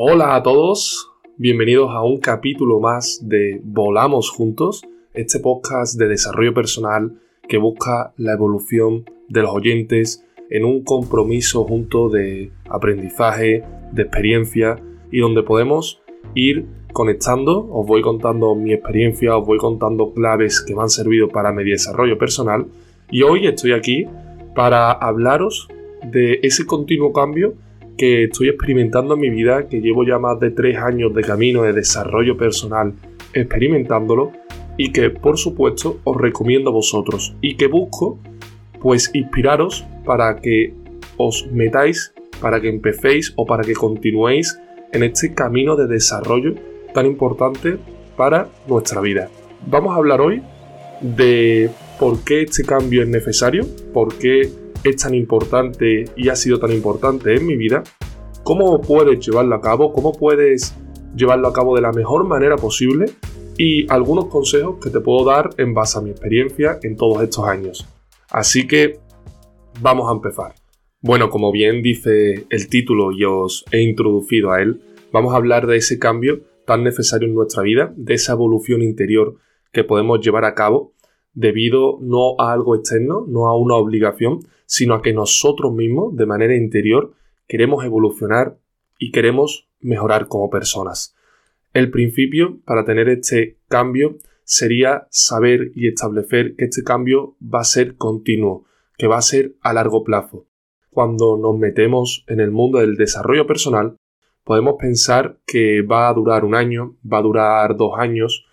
Hola a todos, bienvenidos a un capítulo más de Volamos Juntos, este podcast de desarrollo personal que busca la evolución de los oyentes en un compromiso junto de aprendizaje, de experiencia y donde podemos ir conectando, os voy contando mi experiencia, os voy contando claves que me han servido para mi desarrollo personal. Y hoy estoy aquí para hablaros de ese continuo cambio que estoy experimentando en mi vida, que llevo ya más de tres años de camino de desarrollo personal experimentándolo y que por supuesto os recomiendo a vosotros y que busco pues inspiraros para que os metáis, para que empecéis o para que continuéis en este camino de desarrollo tan importante para nuestra vida. Vamos a hablar hoy de por qué este cambio es necesario, por qué es tan importante y ha sido tan importante en mi vida, cómo puedes llevarlo a cabo, cómo puedes llevarlo a cabo de la mejor manera posible y algunos consejos que te puedo dar en base a mi experiencia en todos estos años. Así que vamos a empezar. Bueno, como bien dice el título y os he introducido a él, vamos a hablar de ese cambio tan necesario en nuestra vida, de esa evolución interior que podemos llevar a cabo debido no a algo externo, no a una obligación, sino a que nosotros mismos, de manera interior, queremos evolucionar y queremos mejorar como personas. El principio para tener este cambio sería saber y establecer que este cambio va a ser continuo, que va a ser a largo plazo. Cuando nos metemos en el mundo del desarrollo personal, podemos pensar que va a durar un año, va a durar dos años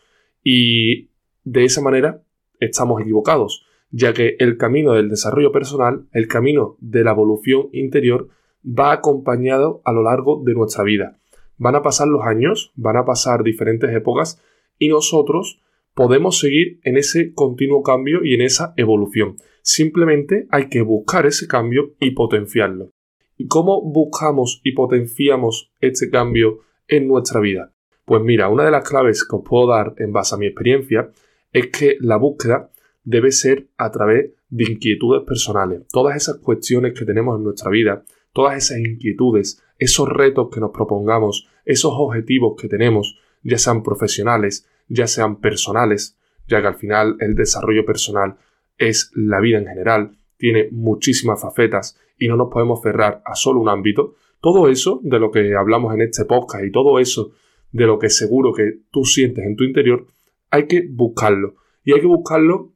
y de esa manera estamos equivocados, ya que el camino del desarrollo personal, el camino de la evolución interior, va acompañado a lo largo de nuestra vida. Van a pasar los años, van a pasar diferentes épocas y nosotros podemos seguir en ese continuo cambio y en esa evolución. Simplemente hay que buscar ese cambio y potenciarlo. ¿Y cómo buscamos y potenciamos este cambio en nuestra vida? Pues mira, una de las claves que os puedo dar en base a mi experiencia es que la búsqueda debe ser a través de inquietudes personales. Todas esas cuestiones que tenemos en nuestra vida, todas esas inquietudes, esos retos que nos propongamos, esos objetivos que tenemos, ya sean profesionales, ya sean personales, ya que al final el desarrollo personal es la vida en general, tiene muchísimas facetas y no nos podemos cerrar a solo un ámbito, todo eso de lo que hablamos en este podcast y todo eso de lo que seguro que tú sientes en tu interior, hay que buscarlo. Y hay que buscarlo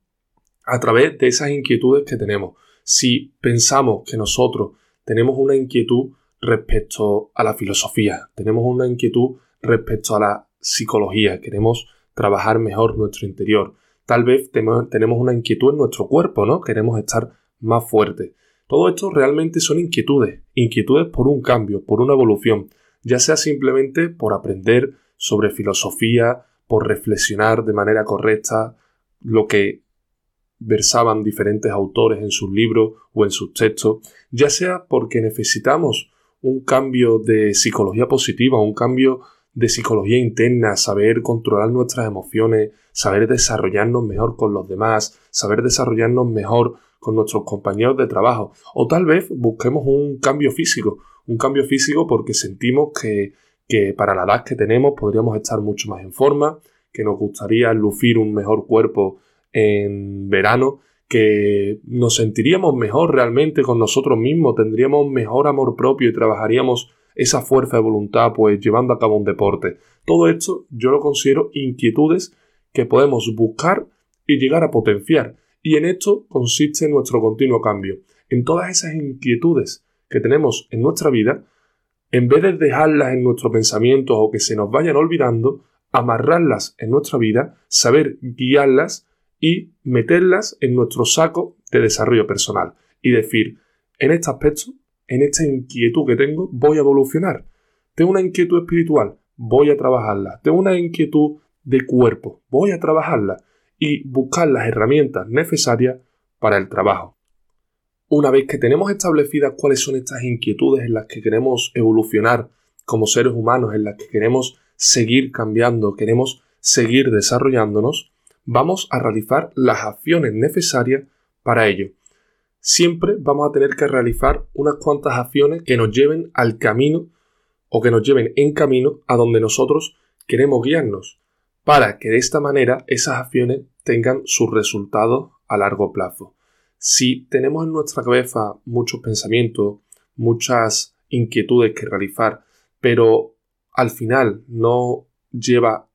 a través de esas inquietudes que tenemos. Si pensamos que nosotros tenemos una inquietud respecto a la filosofía, tenemos una inquietud respecto a la psicología, queremos trabajar mejor nuestro interior, tal vez tenemos una inquietud en nuestro cuerpo, ¿no? Queremos estar más fuertes. Todo esto realmente son inquietudes, inquietudes por un cambio, por una evolución, ya sea simplemente por aprender sobre filosofía, por reflexionar de manera correcta lo que versaban diferentes autores en sus libros o en sus textos, ya sea porque necesitamos un cambio de psicología positiva, un cambio de psicología interna, saber controlar nuestras emociones, saber desarrollarnos mejor con los demás, saber desarrollarnos mejor con nuestros compañeros de trabajo, o tal vez busquemos un cambio físico, un cambio físico porque sentimos que que para la edad que tenemos podríamos estar mucho más en forma, que nos gustaría lucir un mejor cuerpo en verano, que nos sentiríamos mejor realmente con nosotros mismos, tendríamos mejor amor propio y trabajaríamos esa fuerza de voluntad pues llevando a cabo un deporte. Todo esto yo lo considero inquietudes que podemos buscar y llegar a potenciar. Y en esto consiste nuestro continuo cambio. En todas esas inquietudes que tenemos en nuestra vida, en vez de dejarlas en nuestros pensamientos o que se nos vayan olvidando, amarrarlas en nuestra vida, saber guiarlas y meterlas en nuestro saco de desarrollo personal. Y decir, en este aspecto, en esta inquietud que tengo, voy a evolucionar. Tengo una inquietud espiritual, voy a trabajarla. Tengo una inquietud de cuerpo, voy a trabajarla. Y buscar las herramientas necesarias para el trabajo. Una vez que tenemos establecidas cuáles son estas inquietudes en las que queremos evolucionar como seres humanos, en las que queremos seguir cambiando, queremos seguir desarrollándonos, vamos a realizar las acciones necesarias para ello. Siempre vamos a tener que realizar unas cuantas acciones que nos lleven al camino o que nos lleven en camino a donde nosotros queremos guiarnos, para que de esta manera esas acciones tengan sus resultados a largo plazo. Si tenemos en nuestra cabeza muchos pensamientos, muchas inquietudes que realizar, pero al final no lleva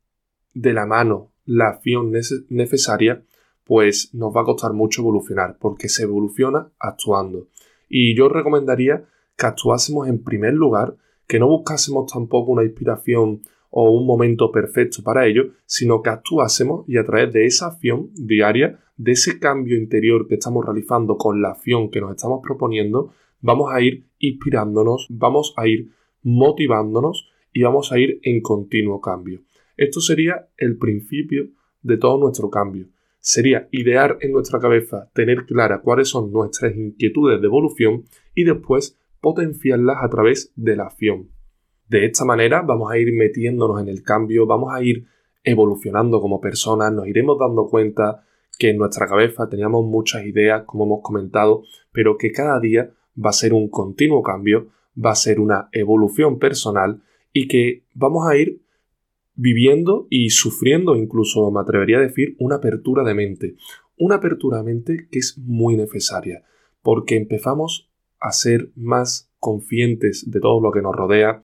de la mano la acción necesaria, pues nos va a costar mucho evolucionar, porque se evoluciona actuando. Y yo recomendaría que actuásemos en primer lugar, que no buscásemos tampoco una inspiración o un momento perfecto para ello, sino que actuásemos y a través de esa acción diaria, de ese cambio interior que estamos realizando con la acción que nos estamos proponiendo, vamos a ir inspirándonos, vamos a ir motivándonos y vamos a ir en continuo cambio. Esto sería el principio de todo nuestro cambio. Sería idear en nuestra cabeza, tener clara cuáles son nuestras inquietudes de evolución y después potenciarlas a través de la acción. De esta manera vamos a ir metiéndonos en el cambio, vamos a ir evolucionando como personas, nos iremos dando cuenta que en nuestra cabeza teníamos muchas ideas, como hemos comentado, pero que cada día va a ser un continuo cambio, va a ser una evolución personal y que vamos a ir viviendo y sufriendo, incluso me atrevería a decir, una apertura de mente. Una apertura de mente que es muy necesaria, porque empezamos a ser más conscientes de todo lo que nos rodea.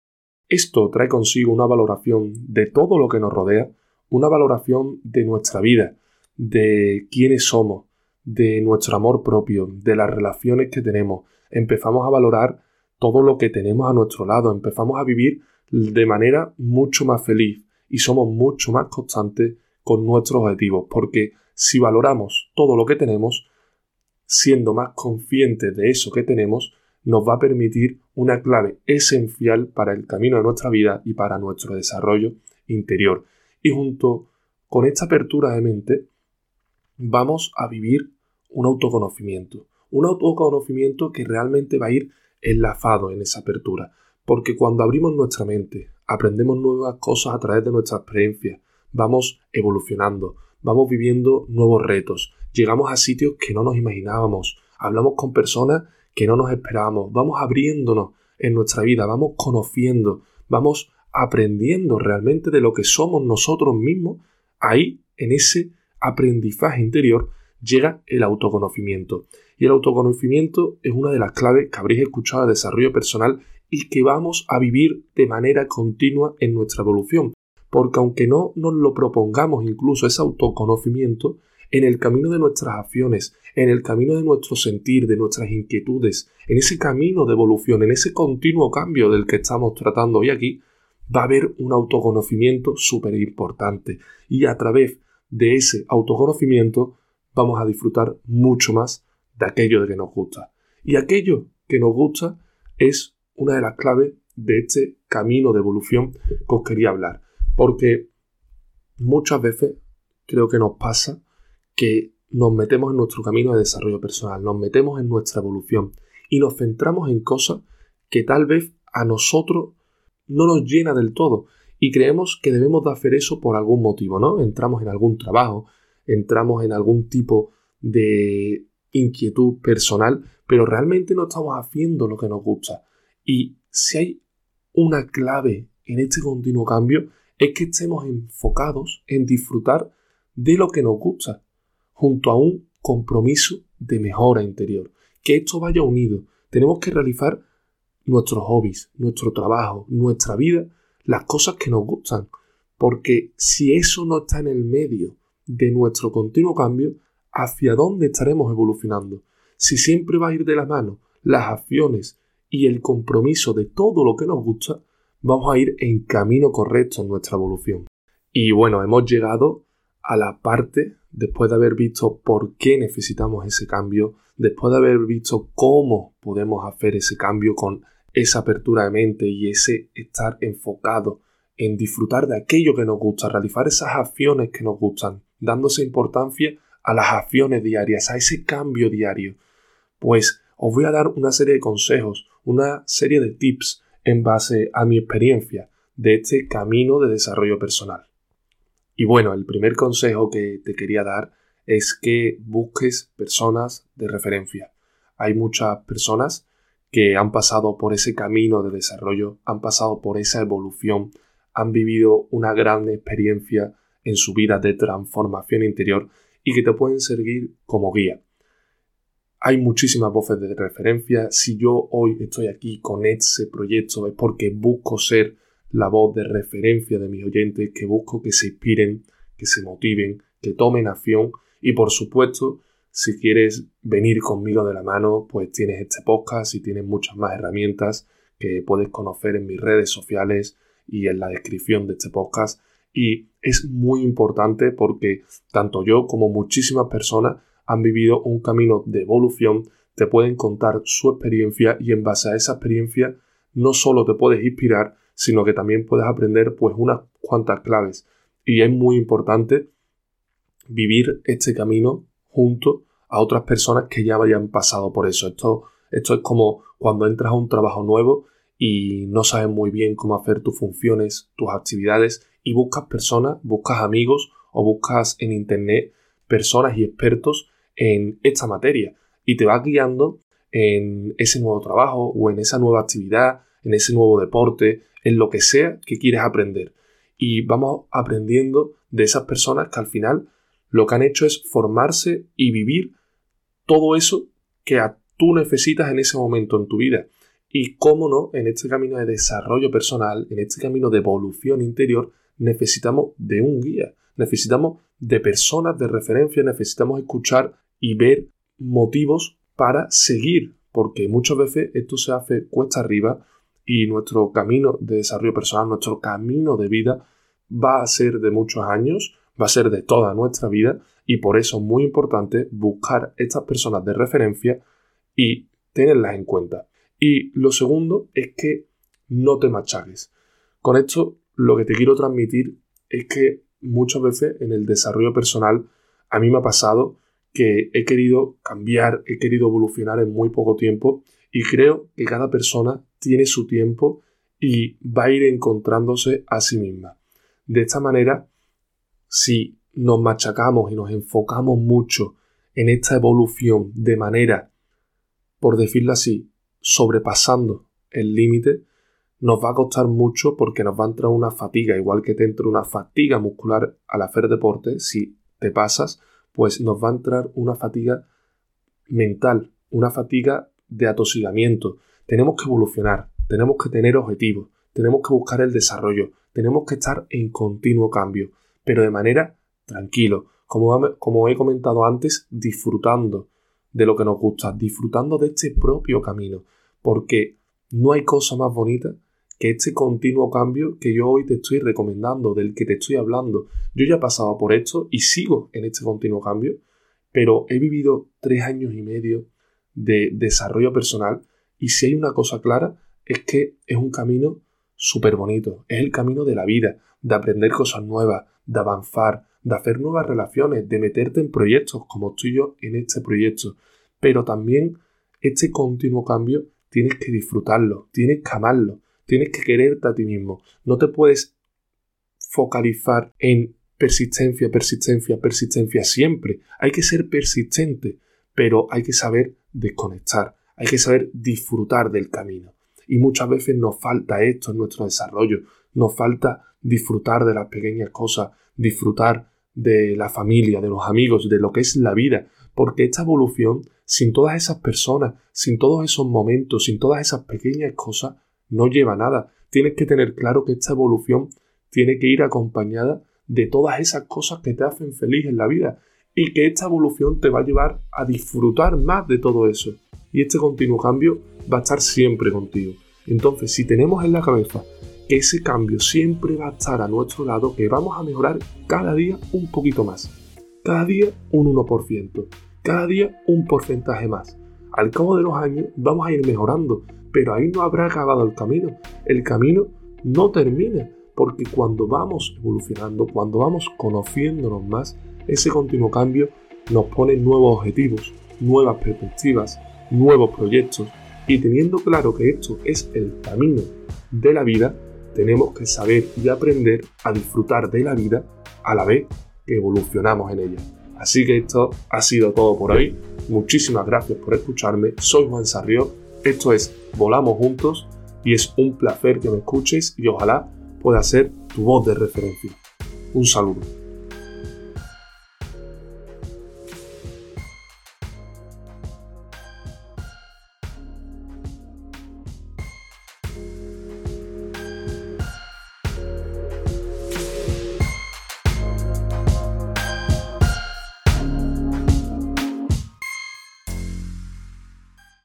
Esto trae consigo una valoración de todo lo que nos rodea, una valoración de nuestra vida, de quiénes somos, de nuestro amor propio, de las relaciones que tenemos, empezamos a valorar todo lo que tenemos a nuestro lado, empezamos a vivir de manera mucho más feliz y somos mucho más constantes con nuestros objetivos, porque si valoramos todo lo que tenemos, siendo más conscientes de eso que tenemos, nos va a permitir una clave esencial para el camino de nuestra vida y para nuestro desarrollo interior. Y junto con esta apertura de mente, vamos a vivir un autoconocimiento un autoconocimiento que realmente va a ir enlazado en esa apertura. Porque cuando abrimos nuestra mente, aprendemos nuevas cosas a través de nuestra experiencia, vamos evolucionando, vamos viviendo nuevos retos, llegamos a sitios que no nos imaginábamos, hablamos con personas que no nos esperábamos, vamos abriéndonos en nuestra vida, vamos conociendo, vamos aprendiendo realmente de lo que somos nosotros mismos, ahí en ese aprendizaje interior llega el autoconocimiento. Y el autoconocimiento es una de las claves que habréis escuchado de desarrollo personal y que vamos a vivir de manera continua en nuestra evolución. Porque aunque no nos lo propongamos incluso ese autoconocimiento, en el camino de nuestras acciones, en el camino de nuestro sentir, de nuestras inquietudes, en ese camino de evolución, en ese continuo cambio del que estamos tratando hoy aquí, va a haber un autoconocimiento súper importante. Y a través de ese autoconocimiento vamos a disfrutar mucho más de aquello de que nos gusta. Y aquello que nos gusta es una de las claves de este camino de evolución que os quería hablar. Porque muchas veces creo que nos pasa que nos metemos en nuestro camino de desarrollo personal, nos metemos en nuestra evolución y nos centramos en cosas que tal vez a nosotros no nos llena del todo y creemos que debemos de hacer eso por algún motivo, ¿no? Entramos en algún trabajo, entramos en algún tipo de inquietud personal, pero realmente no estamos haciendo lo que nos gusta. Y si hay una clave en este continuo cambio, es que estemos enfocados en disfrutar de lo que nos gusta, junto a un compromiso de mejora interior. Que esto vaya unido. Tenemos que realizar nuestros hobbies, nuestro trabajo, nuestra vida, las cosas que nos gustan. Porque si eso no está en el medio de nuestro continuo cambio, hacia dónde estaremos evolucionando. Si siempre va a ir de la mano las acciones y el compromiso de todo lo que nos gusta, vamos a ir en camino correcto en nuestra evolución. Y bueno, hemos llegado a la parte, después de haber visto por qué necesitamos ese cambio, después de haber visto cómo podemos hacer ese cambio con esa apertura de mente y ese estar enfocado en disfrutar de aquello que nos gusta, realizar esas acciones que nos gustan, dándose importancia a las acciones diarias, a ese cambio diario. Pues os voy a dar una serie de consejos, una serie de tips en base a mi experiencia de este camino de desarrollo personal. Y bueno, el primer consejo que te quería dar es que busques personas de referencia. Hay muchas personas que han pasado por ese camino de desarrollo, han pasado por esa evolución, han vivido una gran experiencia en su vida de transformación interior y que te pueden servir como guía. Hay muchísimas voces de referencia. Si yo hoy estoy aquí con este proyecto es porque busco ser la voz de referencia de mis oyentes, que busco que se inspiren, que se motiven, que tomen acción y por supuesto, si quieres venir conmigo de la mano, pues tienes este podcast y tienes muchas más herramientas que puedes conocer en mis redes sociales y en la descripción de este podcast. Y es muy importante porque tanto yo como muchísimas personas han vivido un camino de evolución, te pueden contar su experiencia y en base a esa experiencia no solo te puedes inspirar, sino que también puedes aprender pues unas cuantas claves. Y es muy importante vivir este camino junto a otras personas que ya hayan pasado por eso. Esto, esto es como cuando entras a un trabajo nuevo y no sabes muy bien cómo hacer tus funciones, tus actividades y buscas personas, buscas amigos o buscas en internet personas y expertos en esta materia y te vas guiando en ese nuevo trabajo o en esa nueva actividad, en ese nuevo deporte, en lo que sea que quieres aprender. Y vamos aprendiendo de esas personas que al final lo que han hecho es formarse y vivir todo eso que tú necesitas en ese momento en tu vida. Y cómo no, en este camino de desarrollo personal, en este camino de evolución interior, necesitamos de un guía, necesitamos de personas de referencia, necesitamos escuchar y ver motivos para seguir, porque muchas veces esto se hace cuesta arriba y nuestro camino de desarrollo personal, nuestro camino de vida va a ser de muchos años, va a ser de toda nuestra vida y por eso es muy importante buscar estas personas de referencia y tenerlas en cuenta. Y lo segundo es que no te machaques. Con esto lo que te quiero transmitir es que muchas veces en el desarrollo personal a mí me ha pasado que he querido cambiar, he querido evolucionar en muy poco tiempo y creo que cada persona tiene su tiempo y va a ir encontrándose a sí misma. De esta manera, si nos machacamos y nos enfocamos mucho en esta evolución de manera, por decirlo así, sobrepasando el límite, nos va a costar mucho porque nos va a entrar una fatiga, igual que te entra una fatiga muscular al hacer deporte, si te pasas, pues nos va a entrar una fatiga mental, una fatiga de atosigamiento. Tenemos que evolucionar, tenemos que tener objetivos, tenemos que buscar el desarrollo, tenemos que estar en continuo cambio, pero de manera tranquilo, como, como he comentado antes, disfrutando de lo que nos gusta, disfrutando de este propio camino, porque no hay cosa más bonita que este continuo cambio que yo hoy te estoy recomendando, del que te estoy hablando. Yo ya he pasado por esto y sigo en este continuo cambio, pero he vivido tres años y medio de desarrollo personal y si hay una cosa clara es que es un camino súper bonito, es el camino de la vida, de aprender cosas nuevas, de avanzar, de hacer nuevas relaciones, de meterte en proyectos como estoy yo en este proyecto, pero también este continuo cambio tienes que disfrutarlo, tienes que amarlo, tienes que quererte a ti mismo, no te puedes focalizar en persistencia, persistencia, persistencia siempre, hay que ser persistente, pero hay que saber desconectar, hay que saber disfrutar del camino. Y muchas veces nos falta esto en nuestro desarrollo, nos falta disfrutar de las pequeñas cosas, disfrutar de la familia, de los amigos, de lo que es la vida, porque esta evolución, sin todas esas personas, sin todos esos momentos, sin todas esas pequeñas cosas, no lleva nada. Tienes que tener claro que esta evolución tiene que ir acompañada de todas esas cosas que te hacen feliz en la vida y que esta evolución te va a llevar a disfrutar más de todo eso. Y este continuo cambio va a estar siempre contigo. Entonces, si tenemos en la cabeza que ese cambio siempre va a estar a nuestro lado, que vamos a mejorar cada día un poquito más. Cada día un 1%. Cada día un porcentaje más. Al cabo de los años vamos a ir mejorando, pero ahí no habrá acabado el camino. El camino no termina, porque cuando vamos evolucionando, cuando vamos conociéndonos más, ese continuo cambio nos pone nuevos objetivos, nuevas perspectivas, nuevos proyectos, y teniendo claro que esto es el camino de la vida, tenemos que saber y aprender a disfrutar de la vida a la vez que evolucionamos en ella. Así que esto ha sido todo por hoy. Muchísimas gracias por escucharme. Soy Juan Sarrió Esto es Volamos Juntos y es un placer que me escuches y ojalá pueda ser tu voz de referencia. Un saludo.